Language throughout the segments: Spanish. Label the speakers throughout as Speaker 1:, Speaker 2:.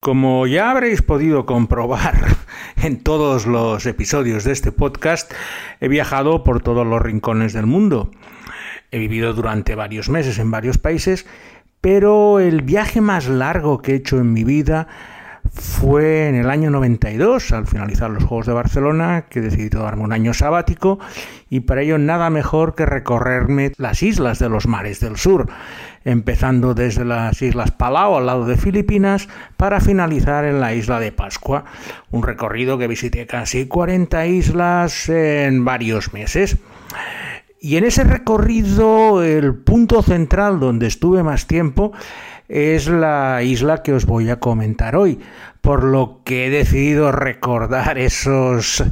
Speaker 1: Como ya habréis podido comprobar en todos los episodios de este podcast, he viajado por todos los rincones del mundo. He vivido durante varios meses en varios países, pero el viaje más largo que he hecho en mi vida fue en el año 92, al finalizar los Juegos de Barcelona, que decidí tomarme un año sabático y para ello nada mejor que recorrerme las islas de los mares del sur, empezando desde las Islas Palau al lado de Filipinas para finalizar en la isla de Pascua, un recorrido que visité casi 40 islas en varios meses. Y en ese recorrido el punto central donde estuve más tiempo es la isla que os voy a comentar hoy, por lo que he decidido recordar esos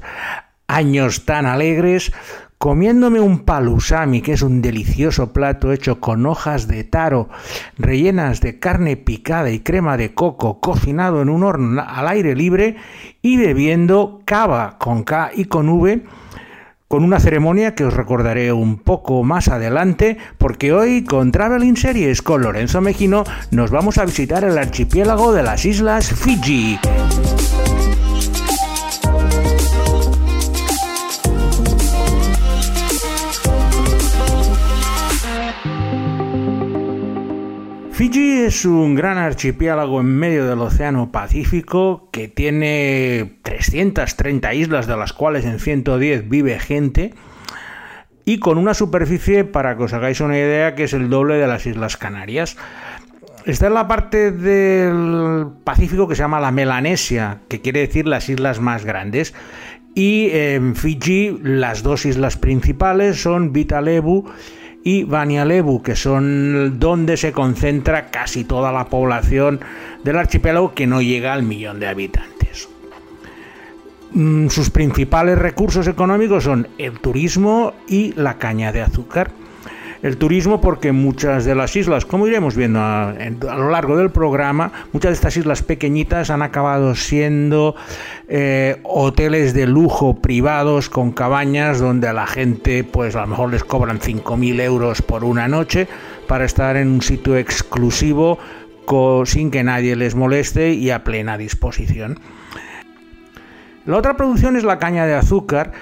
Speaker 1: años tan alegres comiéndome un palusami, que es un delicioso plato hecho con hojas de taro rellenas de carne picada y crema de coco cocinado en un horno al aire libre y bebiendo cava con K y con V con una ceremonia que os recordaré un poco más adelante, porque hoy con Traveling Series con Lorenzo Mejino nos vamos a visitar el archipiélago de las Islas Fiji. Fiji es un gran archipiélago en medio del Océano Pacífico que tiene 330 islas, de las cuales en 110 vive gente, y con una superficie, para que os hagáis una idea, que es el doble de las Islas Canarias. Está en la parte del Pacífico que se llama la Melanesia, que quiere decir las islas más grandes. Y en Fiji las dos islas principales son Vitalebu y Banialebu, que son donde se concentra casi toda la población del archipiélago que no llega al millón de habitantes. Mm, sus principales recursos económicos son el turismo y la caña de azúcar el turismo porque muchas de las islas, como iremos viendo a, lo largo del programa, muchas de estas islas pequeñitas han acabado siendo eh, hoteles de lujo privados con cabañas donde a la gente pues a lo mejor les cobran 5.000 euros por una noche para estar en un sitio exclusivo sin que nadie les moleste y a plena disposición. La otra producción es la caña de azúcar,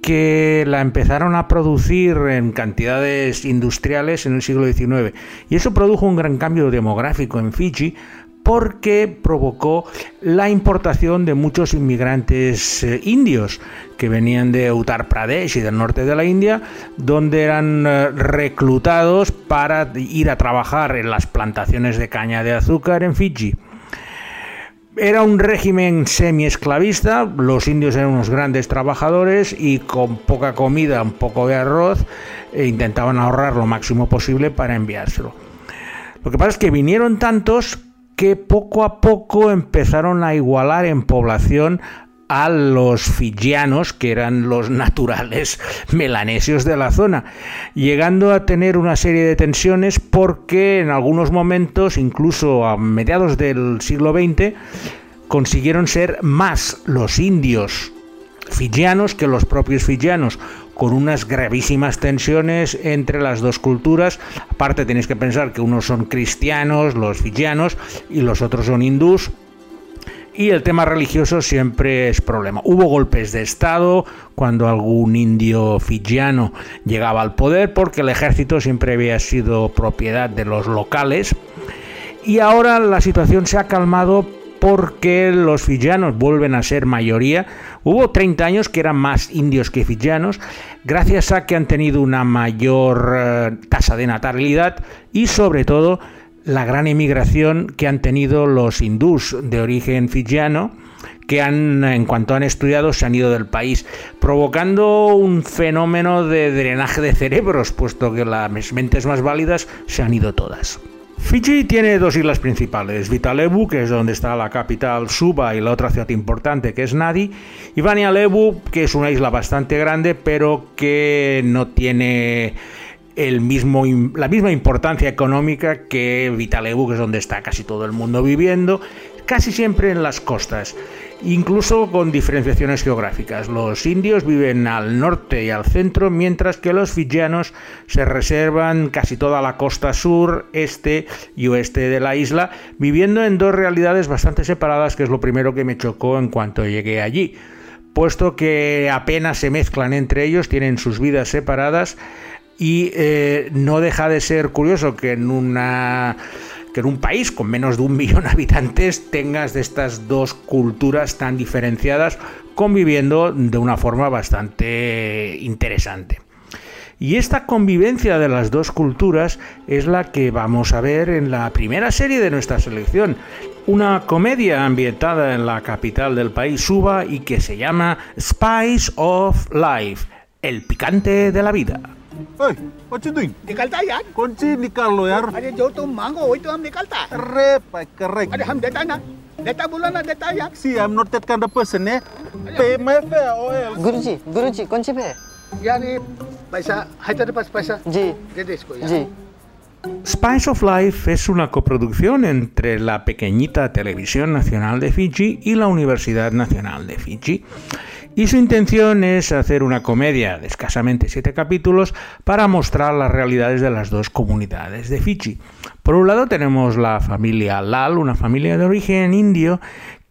Speaker 1: que la empezaron a producir en cantidades industriales en el siglo XIX. Y eso produjo un gran cambio demográfico en Fiji porque provocó la importación de muchos inmigrantes eh, indios que venían de Uttar Pradesh y del norte de la India, donde eran eh, reclutados para ir a trabajar en las plantaciones de caña de azúcar en Fiji. Era un régimen semi-esclavista, los indios eran unos grandes trabajadores y con poca comida, un poco de arroz, e intentaban ahorrar lo máximo posible para enviárselo. Lo que pasa es que vinieron tantos que poco a poco empezaron a igualar en población a los fijianos, que eran los naturales melanesios de la zona, llegando a tener una serie de tensiones porque en algunos momentos, incluso a mediados del siglo XX, consiguieron ser más los indios fijianos que los propios fijianos, con unas gravísimas tensiones entre las dos culturas. Aparte tenéis que pensar que unos son cristianos, los fijianos, y los otros son hindús, y el tema religioso siempre es problema. Hubo golpes de Estado cuando algún indio fijiano llegaba al poder porque el ejército siempre había sido propiedad de los locales y ahora la situación se ha calmado porque los fijianos vuelven a ser mayoría. Hubo 30 años que eran más indios que fijianos, gracias a que han tenido una mayor eh, tasa de natalidad y sobre todo la gran emigración que han tenido los hindús de origen fijiano, que han, en cuanto han estudiado, se han ido del país, provocando un fenómeno de drenaje de cerebros, puesto que las mentes más válidas se han ido todas. Fiji tiene dos islas principales, Vitalebu, que es donde está la capital Suba y la otra ciudad importante que es Nadi, y Banialebu, que es una isla bastante grande, pero que no tiene el mismo, la misma importancia económica que Vitalebu, que es donde está casi todo el mundo viviendo, casi siempre en las costas, incluso con diferenciaciones geográficas. Los indios viven al norte y al centro, mientras que los fijianos se reservan casi toda la costa sur, este y oeste de la isla, viviendo en dos realidades bastante separadas, que es lo primero que me chocó en cuanto llegué allí puesto que apenas se mezclan entre ellos, tienen sus vidas separadas y eh, no deja de ser curioso que en una que en un país con menos de un millón de habitantes tengas de estas dos culturas tan diferenciadas conviviendo de una forma bastante interesante. Y esta convivencia de las dos culturas es la que vamos a ver en la primera serie de nuestra selección. Una comedia ambientada en la capital del país, Suba, y que se llama Spice of Life, el picante de la vida.
Speaker 2: Hey, what you doing?
Speaker 3: निकलता यार
Speaker 2: कौन सी निकाल लो यार
Speaker 3: अरे जो तुम मांगो वही तो हम निकलता
Speaker 2: अरे correct.
Speaker 3: अरे हम देता ना देता बोलो ना देता यार
Speaker 2: See, I'm not that kind of person, eh? Pay my fare or else.
Speaker 4: गुरुजी गुरुजी कौन सी पे है
Speaker 3: यार ये पैसा है तेरे पास पैसा
Speaker 4: जी
Speaker 3: दे दे इसको यार
Speaker 4: जी
Speaker 1: Spice of Life es una coproducción entre la pequeñita Televisión Nacional de Fiji y la Universidad Nacional de Fiji. Y su intención es hacer una comedia de escasamente siete capítulos para mostrar las realidades de las dos comunidades de Fiji. Por un lado tenemos la familia Lal, una familia de origen indio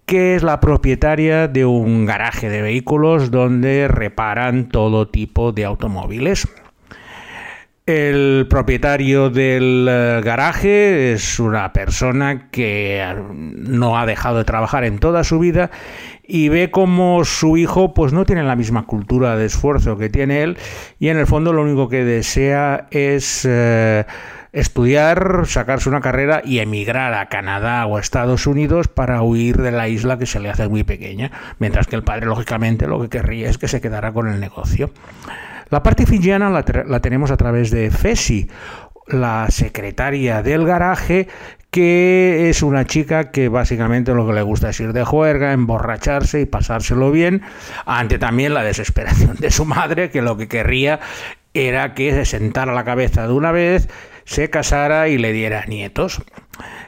Speaker 1: que es la propietaria de un garaje de vehículos donde reparan todo tipo de automóviles. El propietario del eh, garaje es una persona que no ha dejado de trabajar en toda su vida y ve como su hijo pues no tiene la misma cultura de esfuerzo que tiene él y en el fondo lo único que desea es eh, estudiar, sacarse una carrera y emigrar a Canadá o a Estados Unidos para huir de la isla que se le hace muy pequeña, mientras que el padre lógicamente lo que querría es que se quedara con el negocio. La parte fijiana la, la tenemos a través de Fesi, la secretaria del garaje, que es una chica que básicamente lo que le gusta es ir de juerga, emborracharse y pasárselo bien, ante también la desesperación de su madre, que lo que querría era que se sentara la cabeza de una vez, se casara y le diera nietos.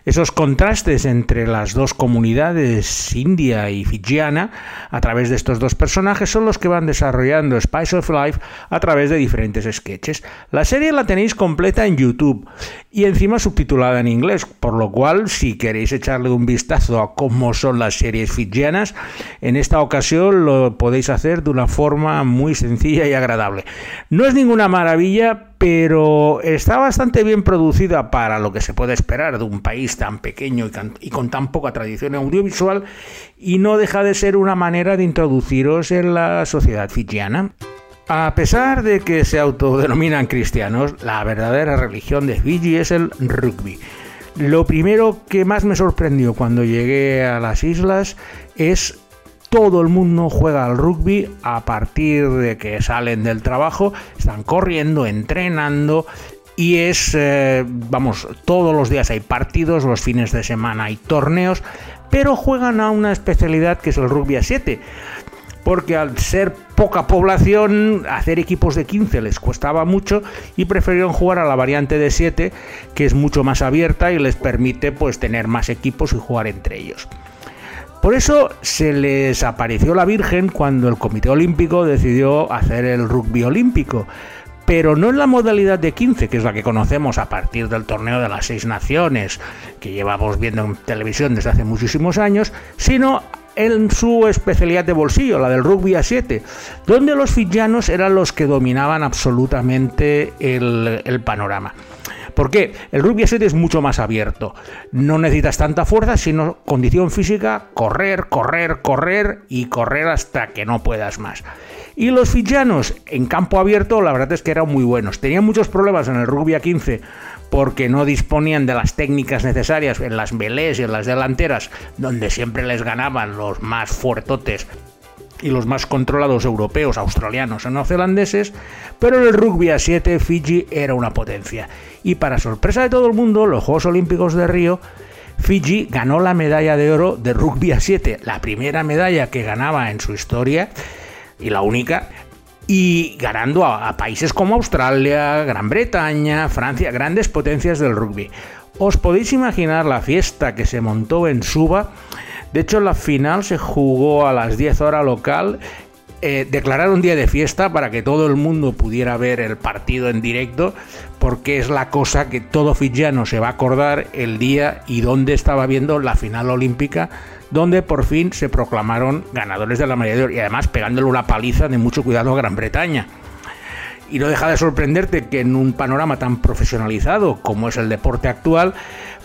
Speaker 1: Esos contrastes entre las dos comunidades india y fijiana a través de estos dos personajes son los que van desarrollando Spice of Life a través de diferentes sketches. La serie la tenéis completa en YouTube y encima subtitulada en inglés, por lo cual si queréis echarle un vistazo a cómo son las series fijianas, en esta ocasión lo podéis hacer de una forma muy sencilla y agradable. No es ninguna maravilla, pero está bastante bien producida para lo que se puede esperar de un país tan pequeño y, con tan poca tradición audiovisual y no deja de ser una manera de introduciros en la sociedad fijiana. A pesar de que se autodenominan cristianos, la verdadera religión de Fiji es el rugby. Lo primero que más me sorprendió cuando llegué a las islas es todo el mundo juega al rugby a partir de que salen del trabajo, están corriendo, entrenando y es, eh, vamos, todos los días hay partidos, los fines de semana hay torneos, pero juegan a una especialidad que es el rugby a 7 porque al ser poca población, hacer equipos de 15 les costaba mucho y prefirieron jugar a la variante de 7, que es mucho más abierta y les permite pues tener más equipos y jugar entre ellos. Por eso se les apareció la Virgen cuando el Comité Olímpico decidió hacer el rugby olímpico, pero no en la modalidad de 15, que es la que conocemos a partir del torneo de las seis naciones, que llevamos viendo en televisión desde hace muchísimos años, sino en su especialidad de bolsillo, la del rugby a 7, donde los fijianos eran los que dominaban absolutamente el, el panorama. ¿Por qué? El rugby a 7 es mucho más abierto. No necesitas tanta fuerza, sino condición física, correr, correr, correr y correr hasta que no puedas más. Y los fijianos en campo abierto, la verdad es que eran muy buenos. Tenían muchos problemas en el rugby a 15 porque no disponían de las técnicas necesarias en las melés y en las delanteras, donde siempre les ganaban los más fuertotes y los más controlados europeos, australianos o neozelandeses, pero en el rugby a 7 Fiji era una potencia. Y para sorpresa de todo el mundo, los Juegos Olímpicos de Río, Fiji ganó la medalla de oro de rugby a 7, la primera medalla que ganaba en su historia y la única, y ganando a, países como Australia, Gran Bretaña, Francia, grandes potencias del rugby. Os podéis imaginar la fiesta que se montó en Suba. De hecho, la final se jugó a las 10 horas local. Eh, declararon día de fiesta para que todo el mundo pudiera ver el partido en directo, porque es la cosa que todo fijiano se va a acordar el día y donde estaba viendo la final olímpica, donde por fin se proclamaron ganadores de la mayoría y además pegándole una paliza de mucho cuidado a Gran Bretaña. Y no deja de sorprenderte que en un panorama tan profesionalizado como es el deporte actual,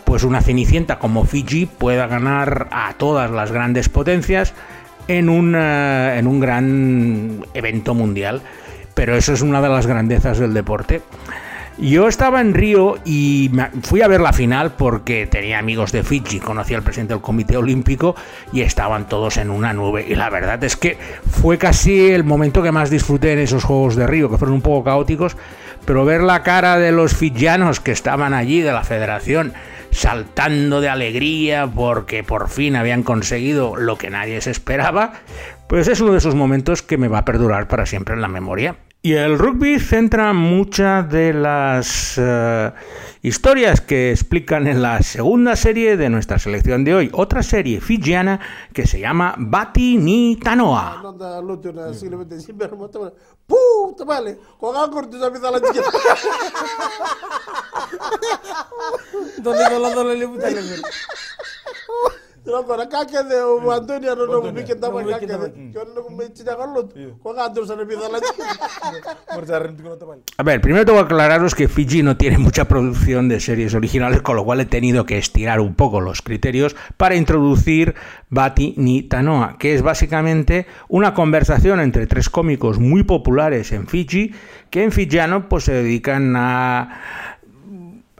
Speaker 1: pues una cenicienta como Fiji pueda ganar a todas las grandes potencias en eh, en un gran evento mundial. Pero eso es una de las grandezas del deporte. Yo estaba en Río y fui a ver la final porque tenía amigos de Fiji, conocía al presidente del Comité Olímpico y estaban todos en una nube. Y la verdad es que fue casi el momento que más disfruté en esos Juegos de Río, que fueron un poco caóticos, pero ver la cara de los fijianos que estaban allí, de la federación, saltando de alegría porque por fin habían conseguido lo que nadie se esperaba, pues es uno de esos momentos que me va a perdurar para siempre en la memoria. Y el rugby centra muchas de las eh, historias que explican en la segunda serie de nuestra selección de hoy, otra serie fijiana que se llama Bati ni Tanoa. A ver, primero tengo que aclararos que Fiji no tiene mucha producción de series originales, con lo cual he tenido que estirar un poco los criterios para introducir Bati ni Tanoa, que es básicamente una conversación entre tres cómicos muy populares en Fiji, que en fijiano pues se dedican a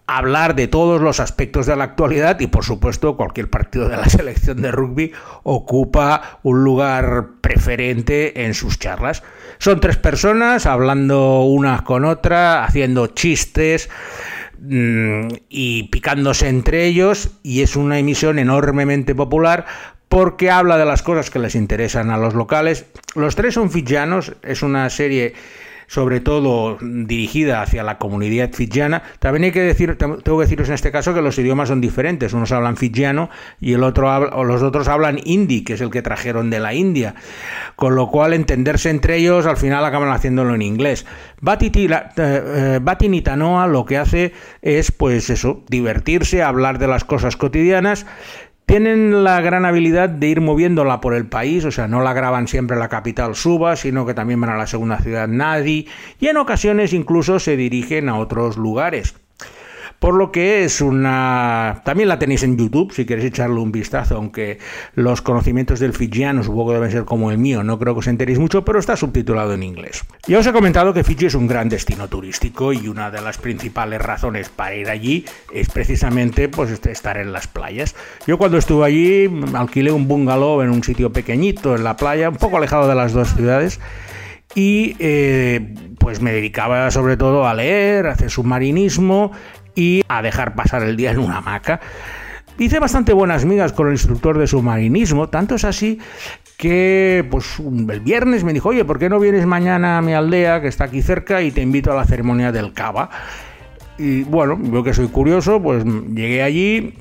Speaker 1: hablar de todos los aspectos de la actualidad y por supuesto cualquier partido de la selección de rugby ocupa un lugar preferente en sus charlas. Son tres personas hablando una con otra, haciendo chistes mm, y picándose entre ellos y es una emisión enormemente popular porque habla de las cosas que les interesan a los locales. Los tres son fijianos, es una serie sobre todo dirigida hacia la comunidad fijiana. También hay que decir, tengo que deciros en este caso que los idiomas son diferentes. Unos hablan fijiano y el otro o los otros hablan hindi, que es el que trajeron de la India. Con lo cual entenderse entre ellos al final acaban haciéndolo en inglés. Bati Tila- eh, eh, lo que hace es pues eso, divertirse, hablar de las cosas cotidianas. Tienen la gran habilidad de ir moviéndola por el país, o sea, no la graban siempre en la capital Suba, sino que también van a la segunda ciudad Nadi y en ocasiones incluso se dirigen a otros lugares. Por lo que es una... También la tenéis en YouTube si queréis echarle un vistazo, aunque los conocimientos del fijiano supongo que deben ser como el mío, no creo que os enteréis mucho, pero está subtitulado en inglés. Ya os he comentado que Fiji es un gran destino turístico y una de las principales razones para ir allí es precisamente pues este, estar en las playas. Yo cuando estuve allí mm, alquilé un bungalow en un sitio pequeñito en la playa, un poco alejado de las dos ciudades y eh, pues me dedicaba sobre todo a leer, a hacer submarinismo y a dejar pasar el día en una hamaca. Hice bastante buenas migas con el instructor de submarinismo, tanto es así que pues el viernes me dijo, oye, ¿por qué no vienes mañana a mi aldea que está aquí cerca y te invito a la ceremonia del cava? Y bueno, yo que soy curioso, pues llegué allí.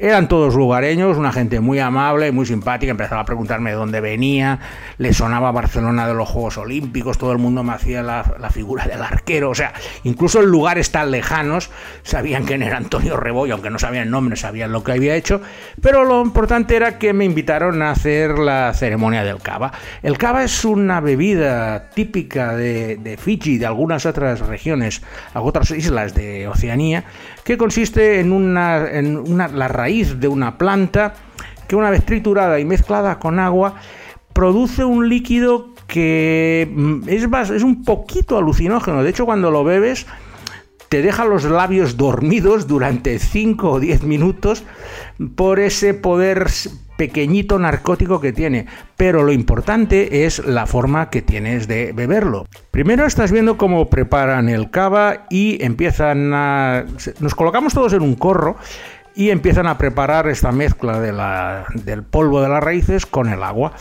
Speaker 1: Eran todos lugareños, una gente muy amable, muy simpática. Empezaba a preguntarme de dónde venía. Le sonaba Barcelona de los Juegos Olímpicos. Todo el mundo me hacía la, la figura del arquero. O sea, incluso en lugares tan lejanos sabían quién era Antonio Rebollo, aunque no sabían el nombre, sabían lo que había hecho. Pero lo importante era que me invitaron a hacer la ceremonia del cava. El cava es una bebida típica de, Fiji de algunas otras regiones, otras islas de Oceanía, que consiste en, una, en una, la raíz de una planta que una vez triturada y mezclada con agua produce un líquido que mm, es, bas- es un poquito alucinógeno. De hecho, cuando lo bebes te deja los labios dormidos durante 5 o 10 minutos por ese poder pequeñito narcótico que tiene. Pero lo importante es la forma que tienes de beberlo. Primero estás viendo cómo preparan el cava y empiezan a... Nos colocamos todos en un corro y empiezan a preparar esta mezcla de la- del polvo de las raíces con el agua.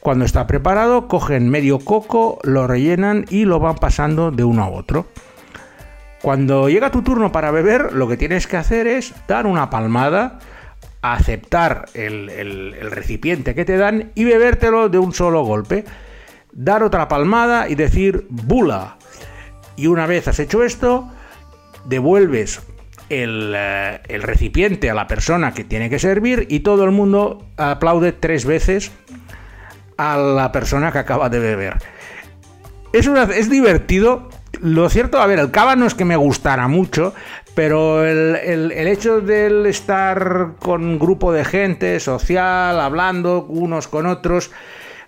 Speaker 1: Cuando está preparado, cogen medio coco, lo rellenan y lo van pasando de uno a otro. Cuando llega tu turno para beber, lo que tienes que hacer es dar una palmada, aceptar el, recipiente que te dan y bebértelo de un solo golpe. Dar otra palmada y decir bula. Y una vez has hecho esto, devuelves el, eh, recipiente a la persona que tiene que servir y todo el mundo aplaude tres veces a la persona que acaba de beber. Es, es divertido. Lo cierto, a ver, el cava no es que me gustara mucho, pero el, el- hecho de estar con un grupo de gente social, hablando unos con otros,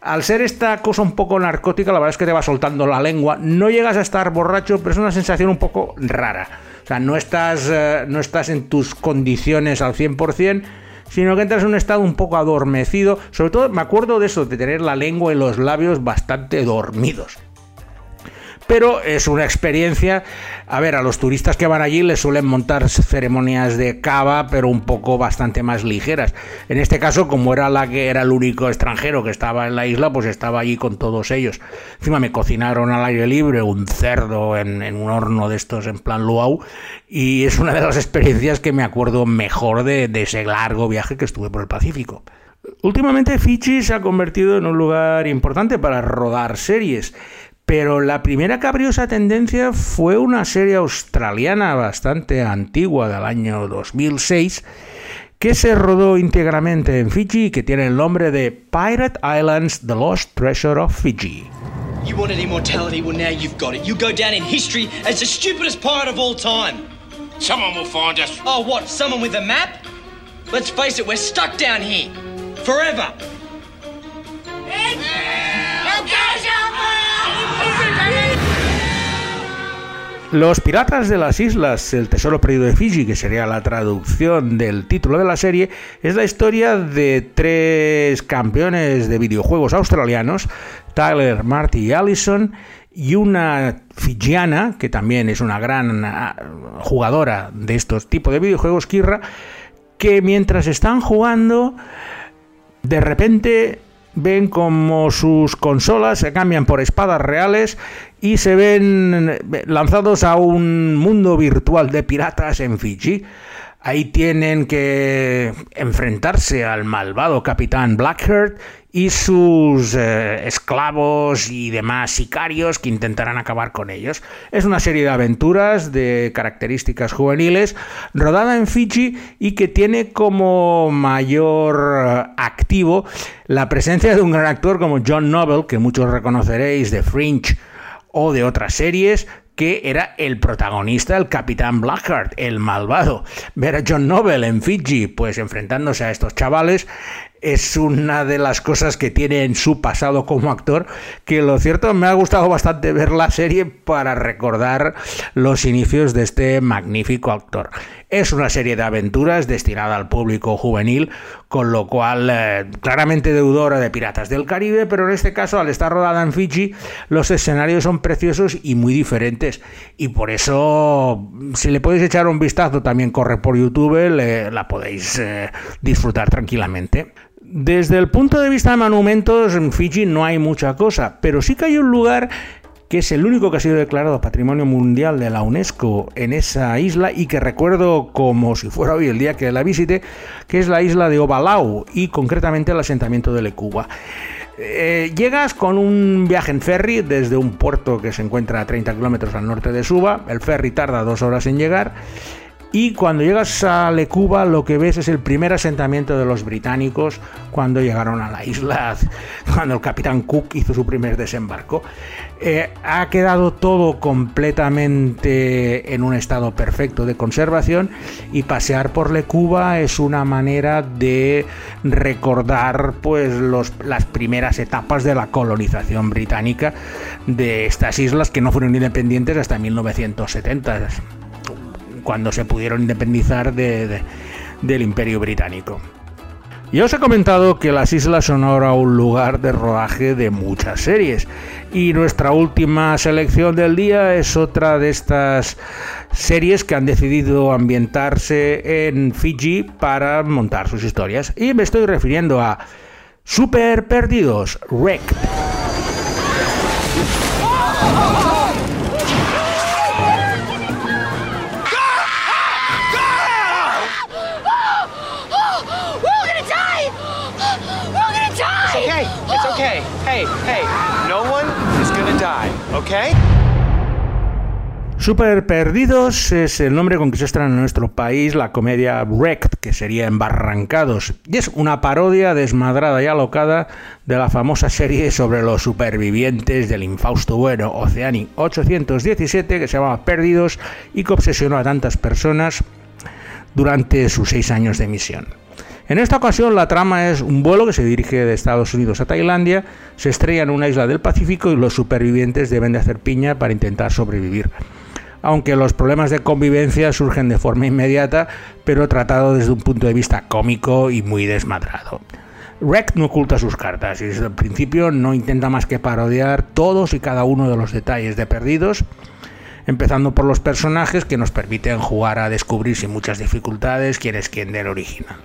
Speaker 1: al ser esta cosa un poco narcótica, la verdad es que te va soltando la lengua. No llegas a estar borracho, pero es una sensación un poco rara. O sea, no estás, eh, no estás en tus condiciones al 100%, sino que entras en un estado un poco adormecido. Sobre todo me acuerdo de eso, de tener la lengua y los labios bastante dormidos. Pero es una experiencia. A ver, a los turistas que van allí les suelen montar ceremonias de cava, pero un poco bastante más ligeras. En este caso, como era la que era el único extranjero que estaba en la isla, pues estaba allí con todos ellos. Encima me cocinaron al aire libre un cerdo en, un horno de estos en plan luau. Y es una de las experiencias que me acuerdo mejor de, de ese largo viaje que estuve por el Pacífico. Últimamente Fiji se ha convertido en un lugar importante para rodar series, pero la primera que abrió esa tendencia fue una serie australiana bastante antigua del año 2006 que se rodó íntegramente en Fiji y que tiene el nombre de Pirate Islands The Lost Treasure of Fiji.
Speaker 5: You wanted immortality, well, now you've got it. You go down in history as the stupidest pirate of all time.
Speaker 6: Someone will find us.
Speaker 5: Oh, what? Someone with a map? Let's face it, we're stuck down here. Forever.
Speaker 1: Los Piratas de las Islas, el Tesoro Perdido de Fiji, que sería la traducción del título de la serie, es la historia de tres campeones de videojuegos australianos, Tyler, Marty y Allison, y una fijiana, que también es una gran ah, jugadora de estos tipos de videojuegos, Kirra, que mientras están jugando, de repente ven como sus consolas se cambian por espadas reales y se ven lanzados a un mundo virtual de piratas en Fiji. Ahí tienen que enfrentarse al malvado capitán Blackheart y sus eh, esclavos y demás sicarios que intentarán acabar con ellos. Es una serie de aventuras de características juveniles rodada en Fiji y que tiene como mayor eh, activo la presencia de un gran actor como John Noble, que muchos reconoceréis de Fringe o de otras series, que era el protagonista, el capitán Blackheart, el malvado. Ver a John Noble en Fiji, pues enfrentándose a estos chavales, es una de las cosas que tiene en su pasado como actor, que lo cierto me ha gustado bastante ver la serie para recordar los inicios de este magnífico actor. Es una serie de aventuras destinada al público juvenil, con lo cual eh, claramente deudora de Piratas del Caribe, pero en este caso al estar rodada en Fiji, los escenarios son preciosos y muy diferentes. Y por eso, si le podéis echar un vistazo, también corre por YouTube, la podéis eh, disfrutar tranquilamente. Desde el punto de vista de monumentos, en Fiji no hay mucha cosa, pero sí que hay un lugar que es el único que ha sido declarado Patrimonio Mundial de la UNESCO en esa isla y que recuerdo como si fuera hoy el día que la visité, que es la isla de Ovalau y concretamente el asentamiento de Lecuba. Eh, llegas con un viaje en ferry desde un puerto que se encuentra a 30 kilómetros al norte de Suba, el ferry tarda dos horas en llegar y cuando llegas a Lecuba lo que ves es el primer asentamiento de los británicos cuando llegaron a la isla, cuando el capitán Cook hizo su primer desembarco. Eh, ha quedado todo completamente en un estado perfecto de conservación y pasear por Lecuba es una manera de recordar pues las primeras etapas de la colonización británica de estas islas que no fueron independientes hasta 1970 cuando se pudieron independizar de- de- del imperio británico. Ya os he comentado que las islas son ahora un lugar de rodaje de muchas series y nuestra última selección del día es otra de estas series que han decidido ambientarse en Fiji para montar sus historias y me estoy refiriendo a Super Perdidos, Wrecked.
Speaker 7: Okay?
Speaker 1: Super Perdidos es el nombre con que se estrena en nuestro país la comedia Wrecked, que sería Embarrancados, y es una parodia desmadrada y alocada de la famosa serie sobre los supervivientes del infausto vuelo Oceanic 817, que se llamaba Perdidos y que obsesionó a tantas personas durante sus seis años de misión. En esta ocasión la trama es un vuelo que se dirige de Estados Unidos a Tailandia, se estrella en una isla del Pacífico y los supervivientes deben de hacer piña para intentar sobrevivir aunque los problemas de convivencia surgen de forma inmediata, pero tratado desde un punto de vista cómico y muy desmadrado. Rec no oculta sus cartas y desde el principio no intenta más que parodiar todos y cada uno de los detalles de Perdidos, empezando por los personajes que nos permiten jugar a descubrir sin muchas dificultades quién es quién del original.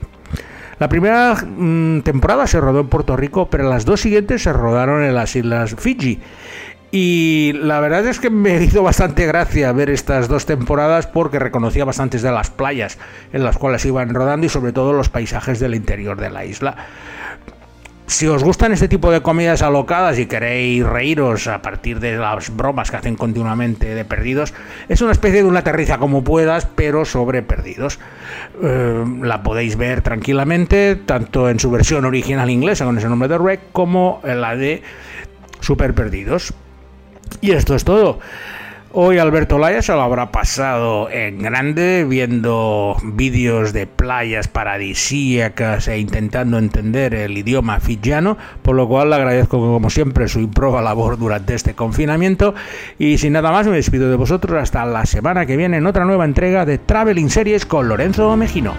Speaker 1: La primera mm, temporada se rodó en Puerto Rico, pero las dos siguientes se rodaron en las islas Fiji y la verdad es que me hizo bastante gracia ver estas dos temporadas porque reconocía bastantes de las playas en las cuales iban rodando y sobre todo los paisajes del interior de la isla. Si os gustan este tipo de comedias alocadas y queréis reíros a partir de las bromas que hacen continuamente de perdidos, es una especie de una aterriza como puedas, pero sobre perdidos. Eh, la podéis ver tranquilamente, tanto en su versión original inglesa con ese nombre de Rec, como en la de Super Perdidos. Y esto es todo. Hoy Alberto Laya se lo habrá pasado en grande viendo vídeos de playas paradisíacas e intentando entender el idioma fijiano, por lo cual le agradezco como siempre su improba labor durante este confinamiento y sin nada más me despido de vosotros hasta la semana que viene en otra nueva entrega de Traveling Series con Lorenzo Mejino.